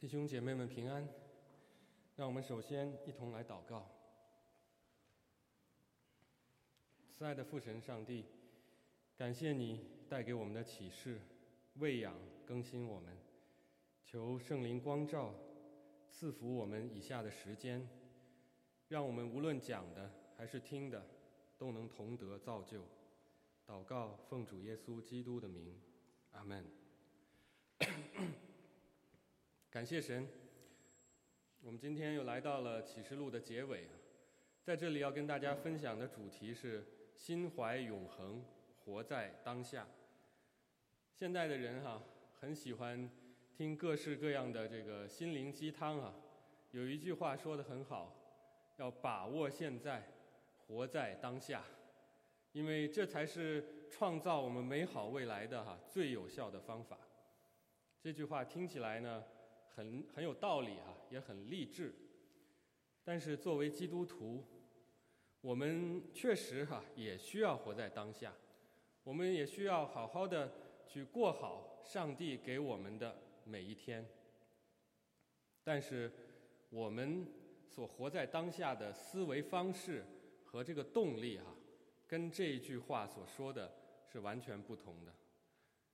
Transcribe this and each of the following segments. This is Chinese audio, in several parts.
弟兄姐妹们平安，让我们首先一同来祷告。慈爱的父神上帝，感谢你带给我们的启示，喂养更新我们，求圣灵光照，赐福我们以下的时间，让我们无论讲的还是听的，都能同得造就。祷告，奉主耶稣基督的名，阿门。感谢神，我们今天又来到了启示录的结尾，在这里要跟大家分享的主题是心怀永恒，活在当下。现代的人哈，很喜欢听各式各样的这个心灵鸡汤啊。有一句话说的很好，要把握现在，活在当下，因为这才是创造我们美好未来的哈最有效的方法。这句话听起来呢。很很有道理哈，也很励志。但是作为基督徒，我们确实哈也需要活在当下，我们也需要好好的去过好上帝给我们的每一天。但是我们所活在当下的思维方式和这个动力哈，跟这一句话所说的是完全不同的。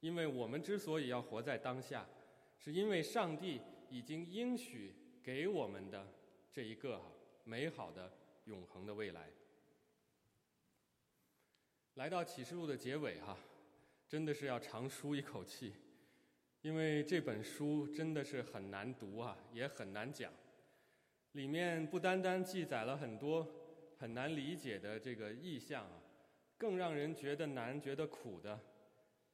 因为我们之所以要活在当下。是因为上帝已经应许给我们的这一个美好的永恒的未来。来到启示录的结尾哈，真的是要长舒一口气，因为这本书真的是很难读啊，也很难讲。里面不单单记载了很多很难理解的这个意象啊，更让人觉得难、觉得苦的，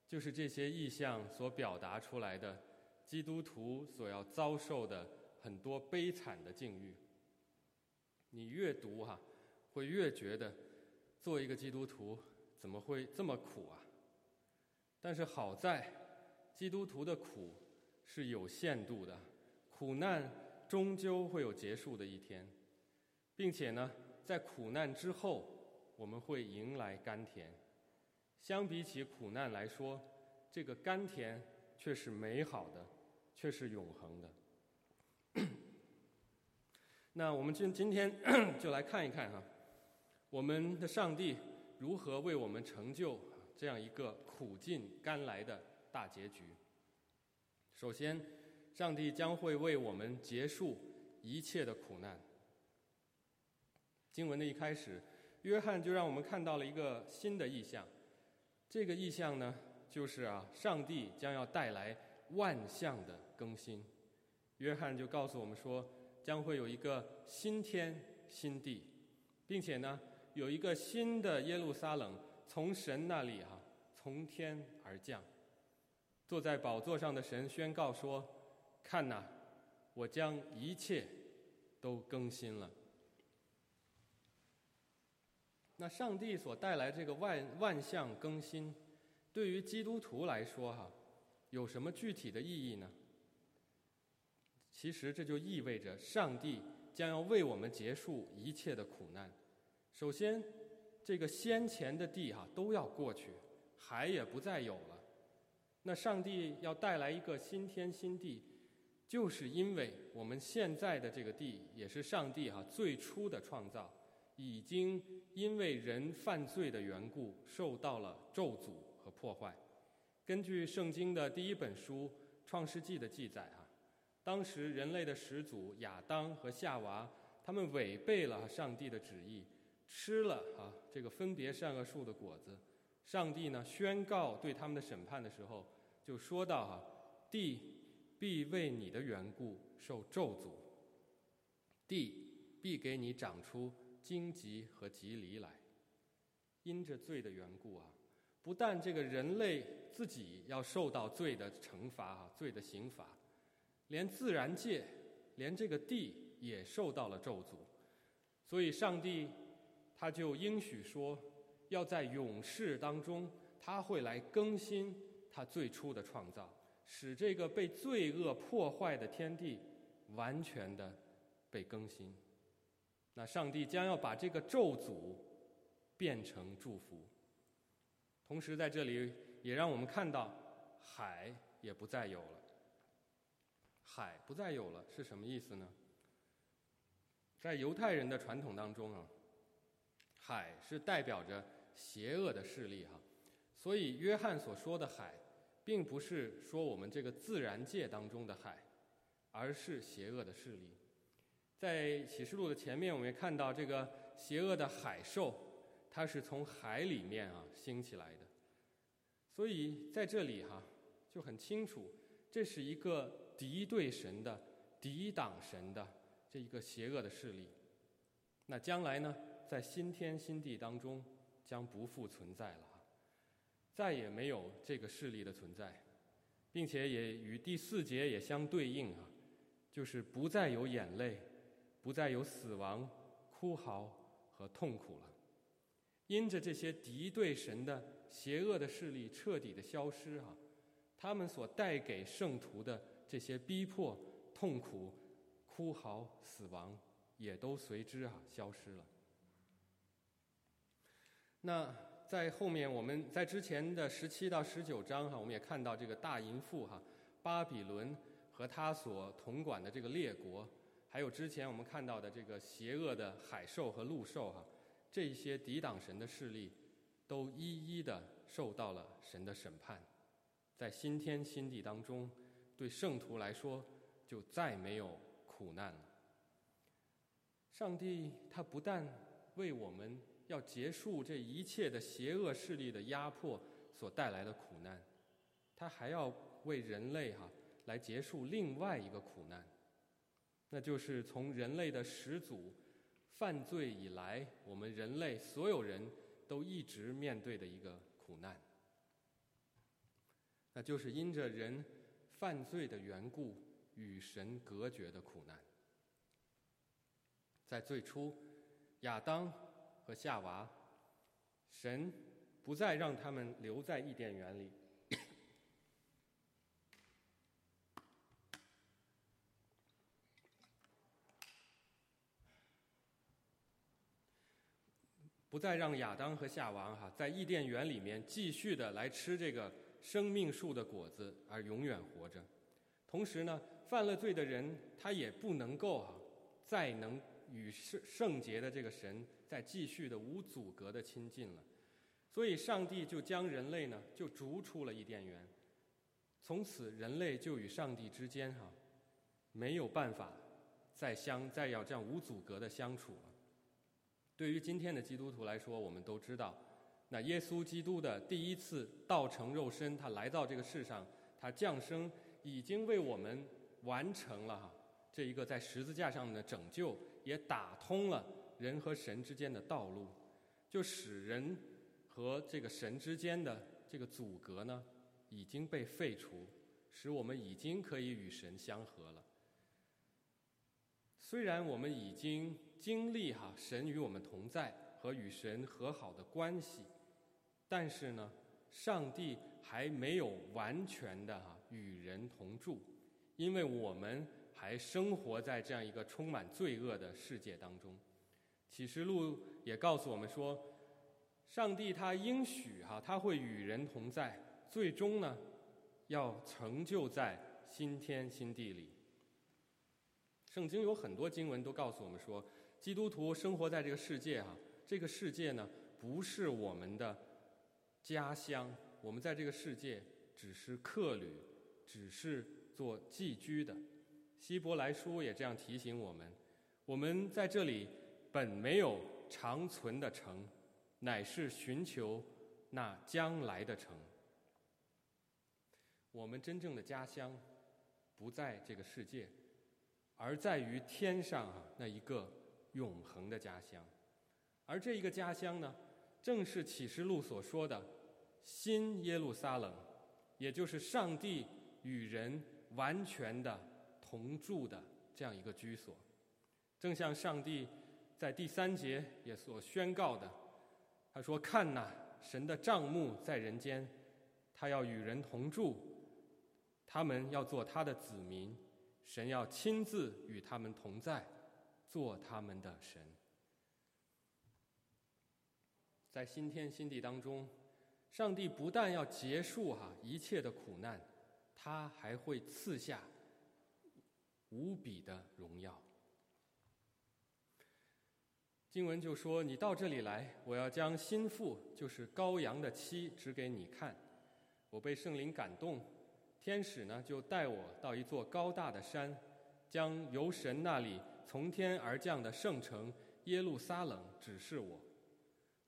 就是这些意象所表达出来的。基督徒所要遭受的很多悲惨的境遇，你越读哈，会越觉得做一个基督徒怎么会这么苦啊？但是好在，基督徒的苦是有限度的，苦难终究会有结束的一天，并且呢，在苦难之后，我们会迎来甘甜。相比起苦难来说，这个甘甜却是美好的。却是永恒的。那我们今今天 就来看一看哈，我们的上帝如何为我们成就这样一个苦尽甘来的大结局。首先，上帝将会为我们结束一切的苦难。经文的一开始，约翰就让我们看到了一个新的意象。这个意象呢，就是啊，上帝将要带来。万象的更新，约翰就告诉我们说，将会有一个新天新地，并且呢，有一个新的耶路撒冷从神那里哈从天而降。坐在宝座上的神宣告说：“看呐，我将一切都更新了。”那上帝所带来这个万万象更新，对于基督徒来说哈。有什么具体的意义呢？其实这就意味着上帝将要为我们结束一切的苦难。首先，这个先前的地哈都要过去，海也不再有了。那上帝要带来一个新天新地，就是因为我们现在的这个地也是上帝哈最初的创造，已经因为人犯罪的缘故受到了咒诅和破坏。根据圣经的第一本书《创世纪》的记载啊，当时人类的始祖亚当和夏娃，他们违背了上帝的旨意，吃了啊这个分别善恶树的果子。上帝呢宣告对他们的审判的时候，就说到哈，地必为你的缘故受咒诅，地必给你长出荆棘和棘藜来，因着罪的缘故啊。不但这个人类自己要受到罪的惩罚啊，罪的刑罚，连自然界，连这个地也受到了咒诅。所以，上帝他就应许说，要在永世当中，他会来更新他最初的创造，使这个被罪恶破坏的天地完全的被更新。那上帝将要把这个咒诅变成祝福。同时，在这里也让我们看到，海也不再有了。海不再有了，是什么意思呢？在犹太人的传统当中啊，海是代表着邪恶的势力哈，所以约翰所说的海，并不是说我们这个自然界当中的海，而是邪恶的势力。在启示录的前面，我们也看到这个邪恶的海兽，它是从海里面啊兴起来的，所以在这里哈就很清楚，这是一个。敌对神的、抵挡神的这一个邪恶的势力，那将来呢，在新天新地当中将不复存在了，再也没有这个势力的存在，并且也与第四节也相对应啊，就是不再有眼泪，不再有死亡、哭嚎和痛苦了。因着这些敌对神的邪恶的势力彻底的消失啊，他们所带给圣徒的。这些逼迫、痛苦、哭嚎、死亡，也都随之啊消失了。那在后面，我们在之前的十七到十九章哈，我们也看到这个大淫妇哈，巴比伦和他所统管的这个列国，还有之前我们看到的这个邪恶的海兽和陆兽哈，这些抵挡神的势力，都一一的受到了神的审判，在新天新地当中。对圣徒来说，就再没有苦难了。上帝他不但为我们要结束这一切的邪恶势力的压迫所带来的苦难，他还要为人类哈来结束另外一个苦难，那就是从人类的始祖犯罪以来，我们人类所有人都一直面对的一个苦难，那就是因着人。犯罪的缘故，与神隔绝的苦难，在最初，亚当和夏娃，神不再让他们留在伊甸园里，不再让亚当和夏娃哈在伊甸园里面继续的来吃这个。生命树的果子而永远活着，同时呢，犯了罪的人他也不能够啊，再能与圣圣洁的这个神再继续的无阻隔的亲近了，所以上帝就将人类呢就逐出了伊甸园，从此人类就与上帝之间哈没有办法再相再要这样无阻隔的相处了。对于今天的基督徒来说，我们都知道。那耶稣基督的第一次道成肉身，他来到这个世上，他降生，已经为我们完成了哈这一个在十字架上的拯救，也打通了人和神之间的道路，就使人和这个神之间的这个阻隔呢已经被废除，使我们已经可以与神相合了。虽然我们已经经历哈神与我们同在和与神和好的关系。但是呢，上帝还没有完全的哈与人同住，因为我们还生活在这样一个充满罪恶的世界当中。启示录也告诉我们说，上帝他应许哈他会与人同在，最终呢要成就在新天新地里。圣经有很多经文都告诉我们说，基督徒生活在这个世界啊，这个世界呢不是我们的。家乡，我们在这个世界只是客旅，只是做寄居的。希伯来书也这样提醒我们：我们在这里本没有长存的城，乃是寻求那将来的城。我们真正的家乡不在这个世界，而在于天上啊那一个永恒的家乡。而这一个家乡呢？正是启示录所说的新耶路撒冷，也就是上帝与人完全的同住的这样一个居所。正像上帝在第三节也所宣告的，他说：“看呐，神的帐幕在人间，他要与人同住，他们要做他的子民，神要亲自与他们同在，做他们的神。”在新天新地当中，上帝不但要结束哈一切的苦难，他还会赐下无比的荣耀。经文就说：“你到这里来，我要将心腹，就是羔羊的妻，指给你看。”我被圣灵感动，天使呢就带我到一座高大的山，将由神那里从天而降的圣城耶路撒冷指示我。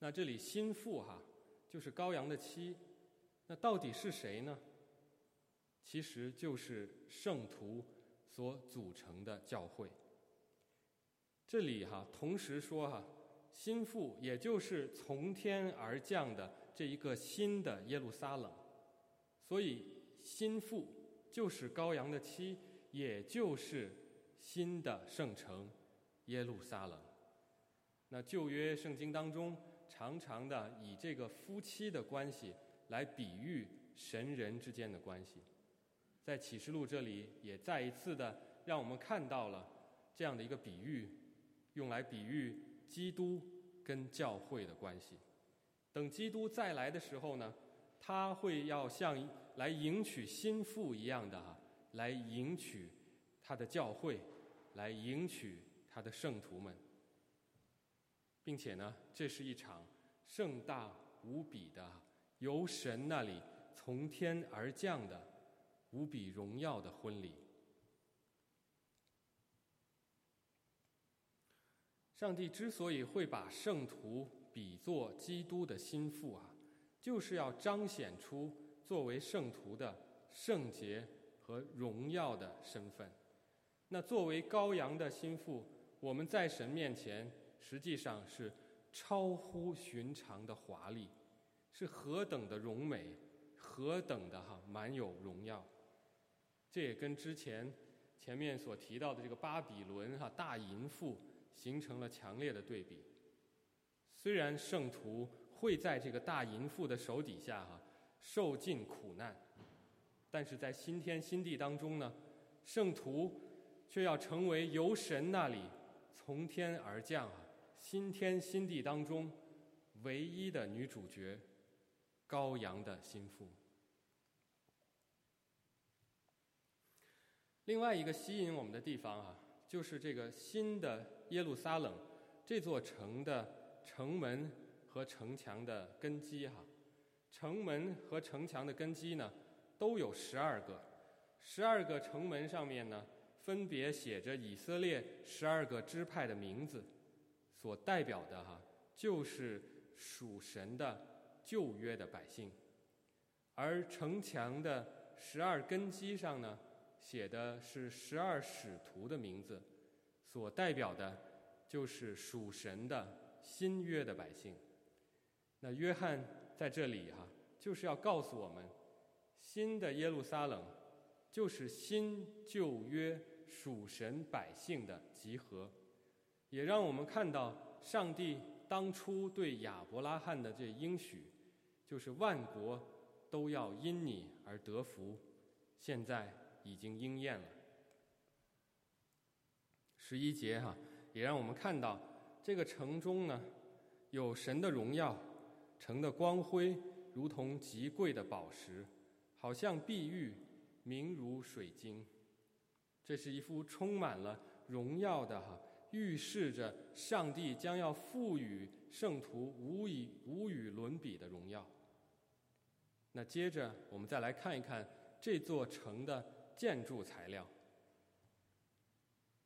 那这里心腹哈，就是羔羊的妻，那到底是谁呢？其实就是圣徒所组成的教会。这里哈，同时说哈，心腹也就是从天而降的这一个新的耶路撒冷，所以心腹就是羔羊的妻，也就是新的圣城耶路撒冷。那旧约圣经当中常常的以这个夫妻的关系来比喻神人之间的关系，在启示录这里也再一次的让我们看到了这样的一个比喻。用来比喻基督跟教会的关系。等基督再来的时候呢，他会要像来迎娶心腹一样的哈，来迎娶他的教会，来迎娶他的圣徒们，并且呢，这是一场盛大无比的由神那里从天而降的无比荣耀的婚礼。上帝之所以会把圣徒比作基督的心腹啊，就是要彰显出作为圣徒的圣洁和荣耀的身份。那作为羔羊的心腹，我们在神面前实际上是超乎寻常的华丽，是何等的荣美，何等的哈满有荣耀。这也跟之前前面所提到的这个巴比伦哈大淫妇。形成了强烈的对比。虽然圣徒会在这个大淫妇的手底下哈受尽苦难，但是在新天新地当中呢，圣徒却要成为由神那里从天而降啊新天新地当中唯一的女主角，羔羊的心腹。另外一个吸引我们的地方啊，就是这个新的。耶路撒冷这座城的城门和城墙的根基，哈，城门和城墙的根基呢，都有十二个，十二个城门上面呢，分别写着以色列十二个支派的名字，所代表的哈，就是属神的旧约的百姓，而城墙的十二根基上呢，写的是十二使徒的名字。所代表的，就是属神的新约的百姓。那约翰在这里哈，就是要告诉我们，新的耶路撒冷，就是新旧约属神百姓的集合，也让我们看到上帝当初对亚伯拉罕的这应许，就是万国都要因你而得福，现在已经应验了。十一节哈，也让我们看到这个城中呢，有神的荣耀，城的光辉如同极贵的宝石，好像碧玉，明如水晶。这是一幅充满了荣耀的哈，预示着上帝将要赋予圣徒无以无与伦比的荣耀。那接着我们再来看一看这座城的建筑材料。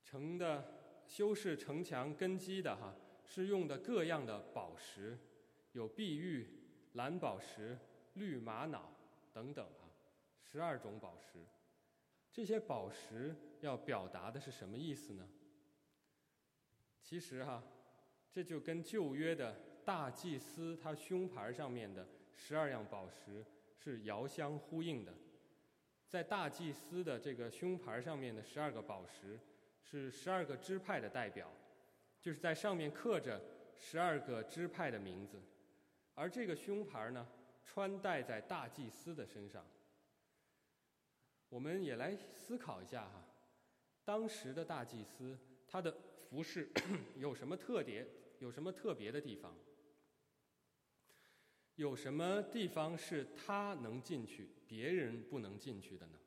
城的修饰城墙根基的哈，是用的各样的宝石，有碧玉、蓝宝石、绿玛瑙等等哈，十二种宝石。这些宝石要表达的是什么意思呢？其实哈，这就跟旧约的大祭司他胸牌上面的十二样宝石是遥相呼应的。在大祭司的这个胸牌上面的十二个宝石。是十二个支派的代表，就是在上面刻着十二个支派的名字，而这个胸牌呢，穿戴在大祭司的身上。我们也来思考一下哈，当时的大祭司他的服饰 有什么特点？有什么特别的地方？有什么地方是他能进去，别人不能进去的呢？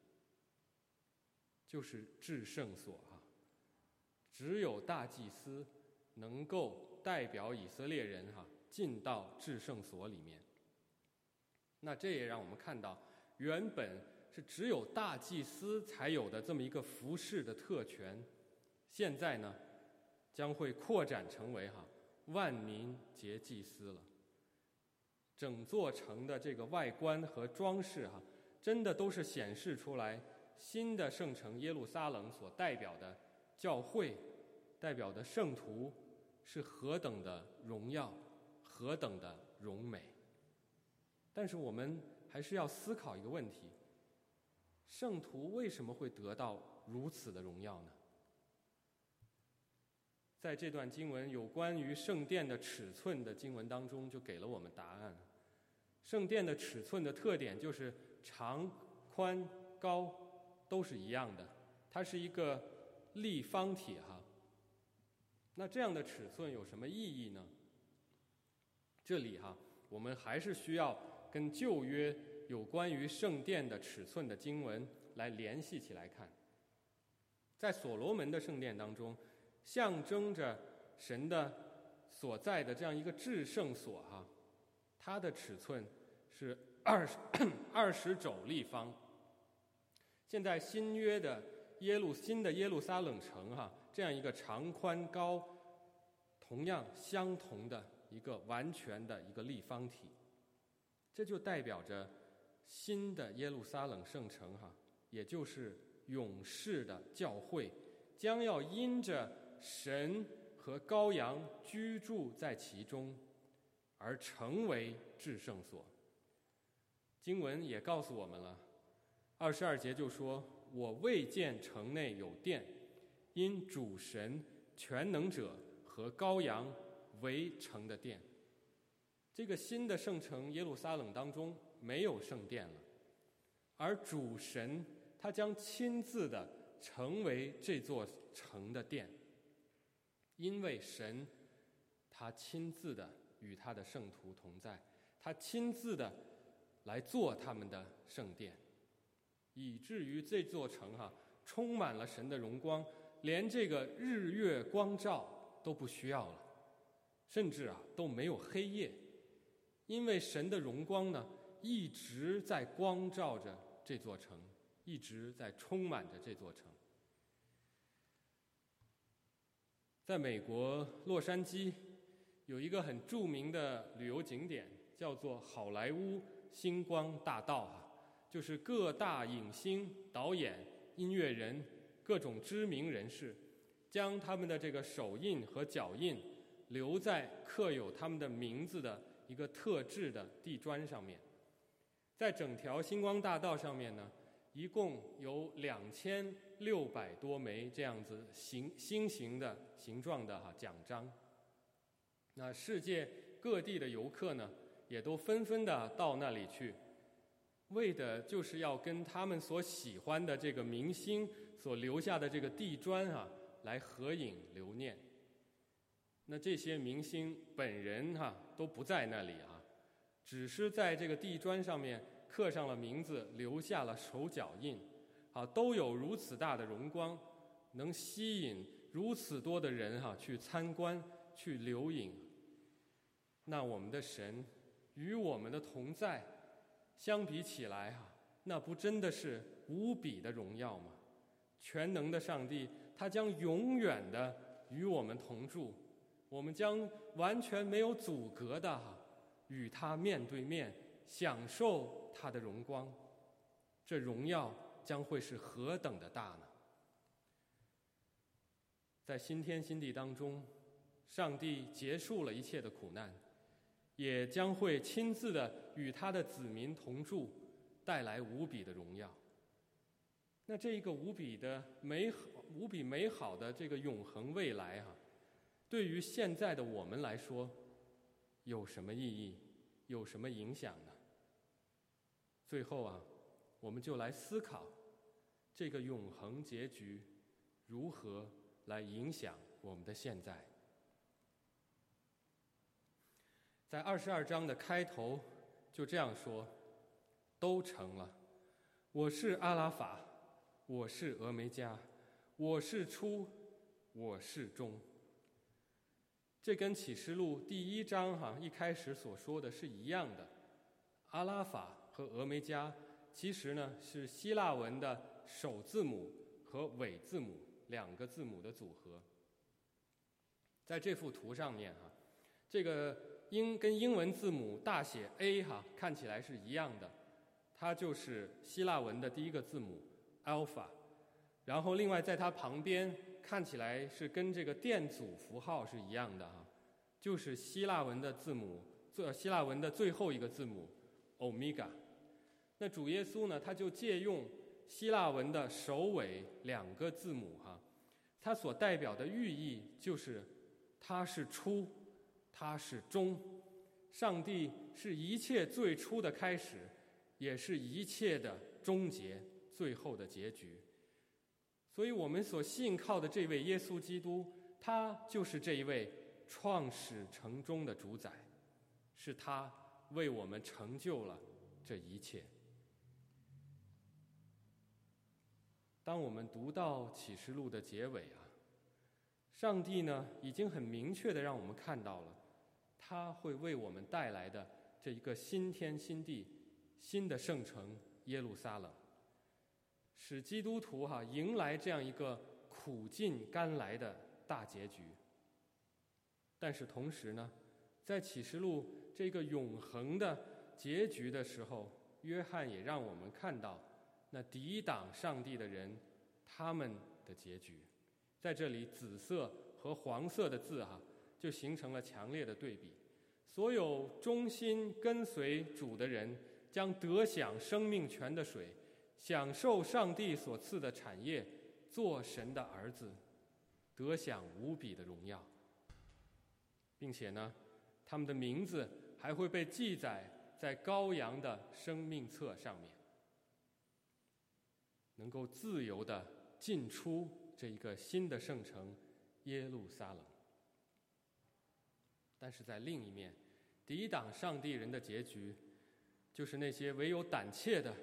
就是至圣所啊。只有大祭司能够代表以色列人哈进到至圣所里面。那这也让我们看到，原本是只有大祭司才有的这么一个服饰的特权，现在呢，将会扩展成为哈万民皆祭司了。整座城的这个外观和装饰哈，真的都是显示出来新的圣城耶路撒冷所代表的教会，代表的圣徒是何等的荣耀，何等的荣美。但是我们还是要思考一个问题：圣徒为什么会得到如此的荣耀呢？在这段经文有关于圣殿的尺寸的经文当中，就给了我们答案。圣殿的尺寸的特点就是长、宽、高都是一样的，它是一个立方体哈。那这样的尺寸有什么意义呢？这里哈，我们还是需要。跟旧约有关于圣殿的尺寸的经文来联系起来看，在所罗门的圣殿当中，象征着神的所在的这样一个至圣所哈，它的尺寸是二十 二十肘立方。现在新约的耶路新的耶路撒冷城哈，这样一个长宽高同样相同的一个完全的一个立方体。这就代表着新的耶路撒冷圣城，哈，也就是永世的教会，将要因着神和羔羊居住在其中，而成为至圣所。经文也告诉我们了，二十二节就说：“我未见城内有殿，因主神全能者和羔羊为城的殿。”这个新的圣城耶路撒冷当中没有圣殿了，而主神他将亲自的成为这座城的殿，因为神他亲自的与他的圣徒同在，他亲自的来做他们的圣殿，以至于这座城哈充满了神的荣光，连这个日月光照都不需要了，甚至啊都没有黑夜。因为神的荣光呢，一直在光照着这座城，一直在充满着这座城。在美国洛杉矶，有一个很著名的旅游景点，叫做好莱坞星光大道哈，就是各大影星、导演、音乐人、各种知名人士，将他们的这个手印和脚印留在刻有他们的名字的。一个特制的地砖上面，在整条星光大道上面呢，一共有两千六百多枚这样子形星形的形状的哈奖章。那世界各地的游客呢，也都纷纷的到那里去，为的就是要跟他们所喜欢的这个明星所留下的这个地砖啊来合影留念。那这些明星本人哈都不在那里啊，只是在这个地砖上面刻上了名字，留下了手脚印，啊，都有如此大的荣光，能吸引如此多的人哈去参观、去留影。那我们的神与我们的同在相比起来哈，那不真的是无比的荣耀吗？全能的上帝，他将永远的与我们同住。我们将完全没有阻隔的哈与他面对面，享受他的荣光，这荣耀将会是何等的大呢？在新天新地当中，上帝结束了一切的苦难，也将会亲自的与他的子民同住，带来无比的荣耀。那这一个无比的美好、无比美好的这个永恒未来啊！对于现在的我们来说，有什么意义？有什么影响呢？最后啊，我们就来思考这个永恒结局如何来影响我们的现在。在二十二章的开头就这样说：“都成了，我是阿拉法，我是峨眉家，我是初，我是终。这跟启示录第一章哈一开始所说的是一样的。阿拉法和峨眉加其实呢是希腊文的首字母和尾字母两个字母的组合。在这幅图上面哈，这个英跟英文字母大写 A 哈看起来是一样的，它就是希腊文的第一个字母 alpha。然后另外在它旁边看起来是跟这个电阻符号是一样的，就是希腊文的字母，最希腊文的最后一个字母。欧米伽，那主耶稣呢？他就借用希腊文的首尾两个字母哈，它所代表的寓意就是，他是初，他是终，上帝是一切最初的开始，也是一切的终结，最后的结局。所以我们所信靠的这位耶稣基督，他就是这一位创始成终的主宰，是他。为我们成就了这一切。当我们读到启示录的结尾啊，上帝呢已经很明确的让我们看到了，他会为我们带来的这一个新天新地、新的圣城耶路撒冷，使基督徒哈迎来这样一个苦尽甘来的大结局。但是同时呢，在启示录。这个永恒的结局的时候，约翰也让我们看到那抵挡上帝的人他们的结局。在这里，紫色和黄色的字哈，就形成了强烈的对比。所有忠心跟随主的人，将得享生命泉的水，享受上帝所赐的产业，做神的儿子，得享无比的荣耀，并且呢，他们的名字。还会被记载在羔羊的生命册上面，能够自由的进出这一个新的圣城耶路撒冷。但是在另一面，抵挡上帝人的结局，就是那些唯有胆怯的、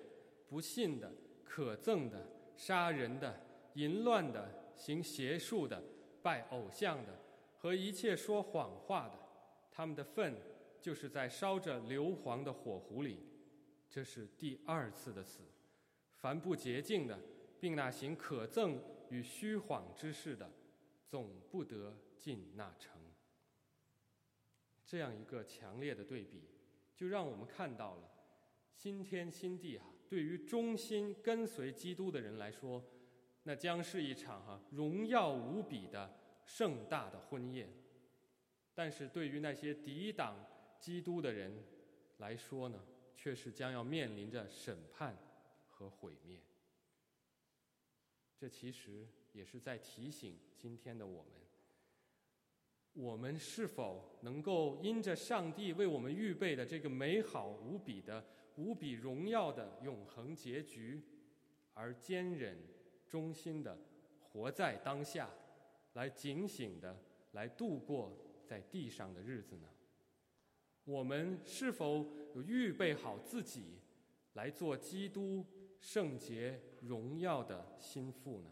不信的、可憎的、杀人的、淫乱的、行邪术的、拜偶像的和一切说谎话的，他们的粪。就是在烧着硫磺的火壶里，这是第二次的死。凡不洁净的，并那行可憎与虚谎之事的，总不得进那城。这样一个强烈的对比，就让我们看到了新天新地啊。对于忠心跟随基督的人来说，那将是一场哈荣耀无比的盛大的婚宴。但是对于那些抵挡，基督的人来说呢，却是将要面临着审判和毁灭。这其实也是在提醒今天的我们：我们是否能够因着上帝为我们预备的这个美好无比的、无比荣耀的永恒结局，而坚忍、忠心的活在当下，来警醒的来度过在地上的日子呢？我们是否有预备好自己来做基督圣洁荣耀的心腹呢？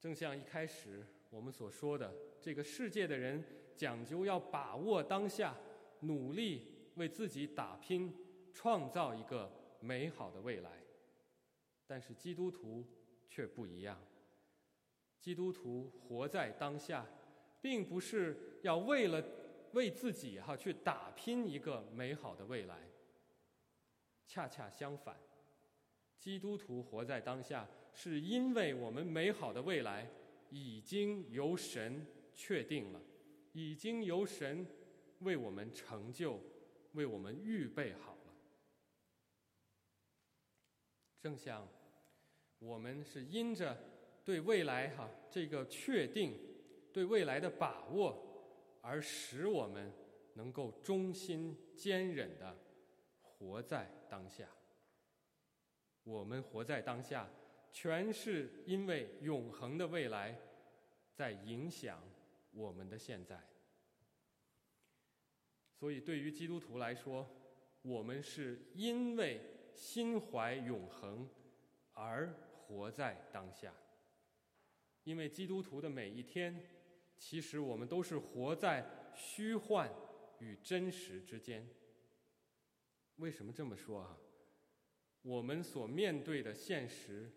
正像一开始我们所说的，这个世界的人讲究要把握当下，努力为自己打拼，创造一个美好的未来。但是基督徒却不一样，基督徒活在当下，并不是要为了。为自己哈去打拼一个美好的未来。恰恰相反，基督徒活在当下，是因为我们美好的未来已经由神确定了，已经由神为我们成就，为我们预备好了。正像我们是因着对未来哈这个确定，对未来的把握。而使我们能够忠心坚忍的活在当下。我们活在当下，全是因为永恒的未来在影响我们的现在。所以，对于基督徒来说，我们是因为心怀永恒，而活在当下。因为基督徒的每一天，其实我们都是活在虚幻与真实之间。为什么这么说啊？我们所面对的现实，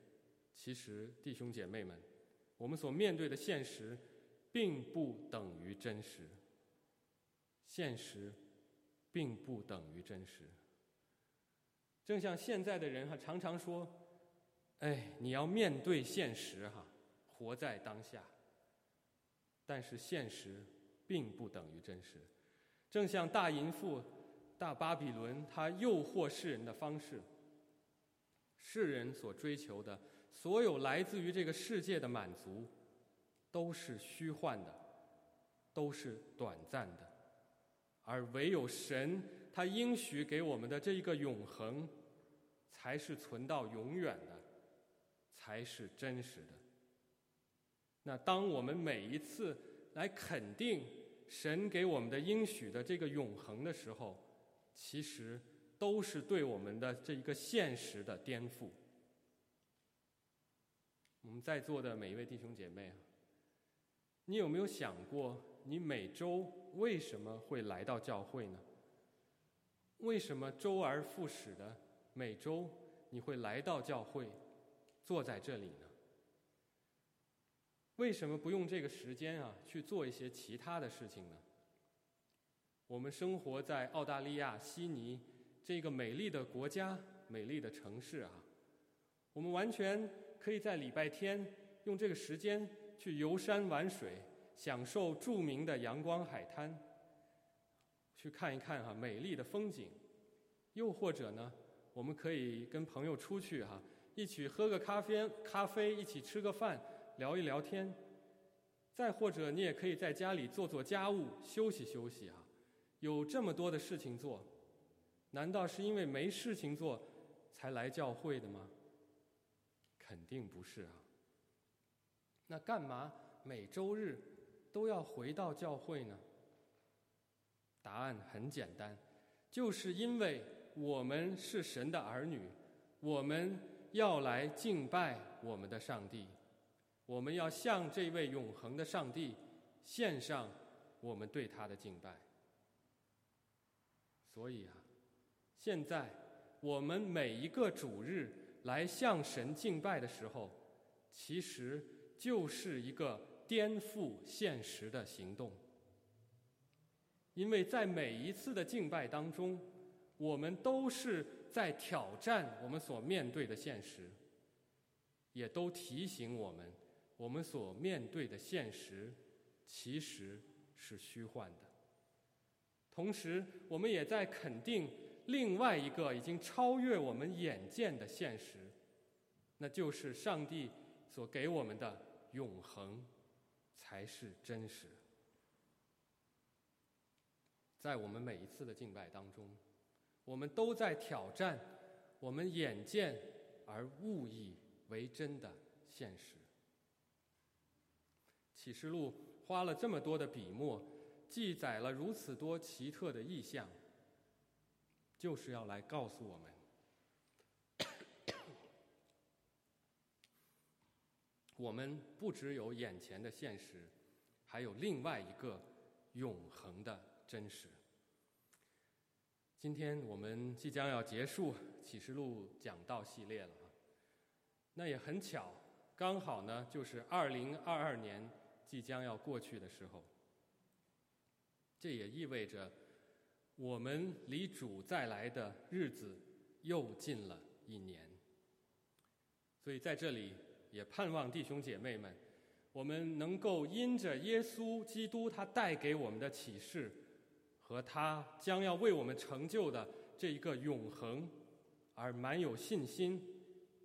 其实弟兄姐妹们，我们所面对的现实，并不等于真实。现实，并不等于真实。正像现在的人哈，常常说：“哎，你要面对现实哈，活在当下。”但是现实并不等于真实。正像大淫妇、大巴比伦，他诱惑世人的方式，世人所追求的所有来自于这个世界的满足，都是虚幻的，都是短暂的，而唯有神他应许给我们的这一个永恒。才是存到永远的，才是真实的。那当我们每一次来肯定神给我们的应许的这个永恒的时候，其实都是对我们的这一个现实的颠覆。我们在座的每一位弟兄姐妹啊，你有没有想过，你每周为什么会来到教会呢？为什么周而复始的？每周你会来到教会，坐在这里呢？为什么不用这个时间啊去做一些其他的事情呢？我们生活在澳大利亚悉尼这个美丽的国家、美丽的城市啊，我们完全可以在礼拜天用这个时间去游山玩水，享受著名的阳光海滩，去看一看哈美丽的风景，又或者呢？我们可以跟朋友出去哈，一起喝个咖啡，咖啡一起吃个饭，聊一聊天。再或者，你也可以在家里做做家务，休息休息啊。有这么多的事情做，难道是因为没事情做才来教会的吗？肯定不是啊。那干嘛每周日都要回到教会呢？答案很简单，就是因为。我们是神的儿女，我们要来敬拜我们的上帝，我们要向这位永恒的上帝献上我们对他的敬拜。所以啊，现在我们每一个主日来向神敬拜的时候，其实就是一个颠覆现实的行动，因为在每一次的敬拜当中。我们都是在挑战我们所面对的现实，也都提醒我们，我们所面对的现实其实是虚幻的。同时，我们也在肯定另外一个已经超越我们眼见的现实，那就是上帝所给我们的永恒才是真实。在我们每一次的敬拜当中。我们都在挑战我们眼见而误以为真的现实。启示录花了这么多的笔墨，记载了如此多奇特的意象，就是要来告诉我们：我们不只有眼前的现实，还有另外一个永恒的真实。今天我们即将要结束启示录讲道系列了，那也很巧，刚好呢就是二零二二年即将要过去的时候，这也意味着我们离主再来的日子又近了一年，所以在这里也盼望弟兄姐妹们，我们能够因着耶稣基督他带给我们的启示。和他将要为我们成就的这一个永恒，而蛮有信心、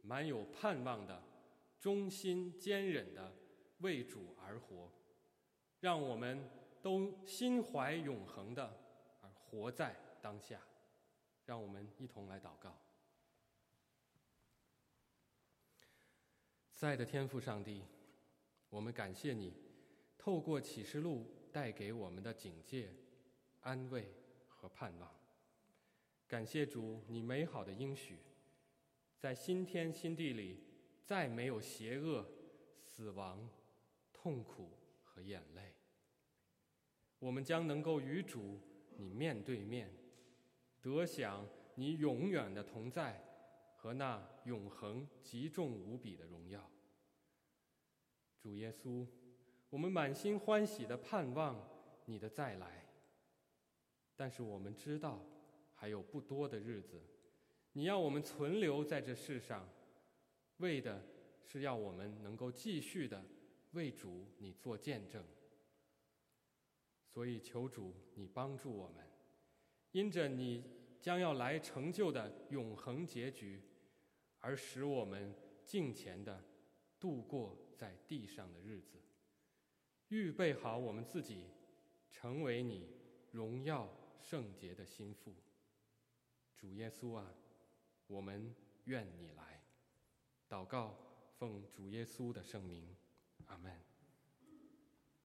蛮有盼望的、忠心坚忍的为主而活，让我们都心怀永恒的而活在当下。让我们一同来祷告。在的天父上帝，我们感谢你，透过启示录带给我们的警戒。安慰和盼望，感谢主，你美好的应许，在新天新地里再没有邪恶、死亡、痛苦和眼泪。我们将能够与主你面对面，得享你永远的同在和那永恒极重无比的荣耀。主耶稣，我们满心欢喜的盼望你的再来，但是我们知道还有不多的日子。你要我们存留在这世上，为的是要我们能够继续的为主你做见证。所以求主你帮助我们，因着你将要来成就的永恒结局，而使我们敬虔的度过在地上的日子，预备好我们自己，成为你荣耀圣洁的心腹。主耶稣啊！我们愿你来，祷告，奉主耶稣的圣名，阿门。